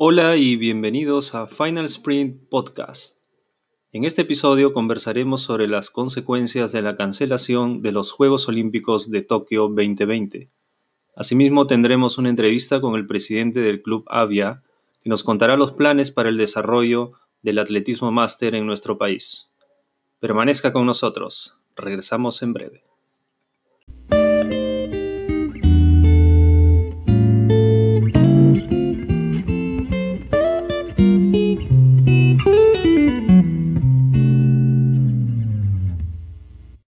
Hola y bienvenidos a Final Sprint Podcast. En este episodio conversaremos sobre las consecuencias de la cancelación de los Juegos Olímpicos de Tokio 2020. Asimismo tendremos una entrevista con el presidente del Club Avia, que nos contará los planes para el desarrollo del atletismo máster en nuestro país. Permanezca con nosotros, regresamos en breve.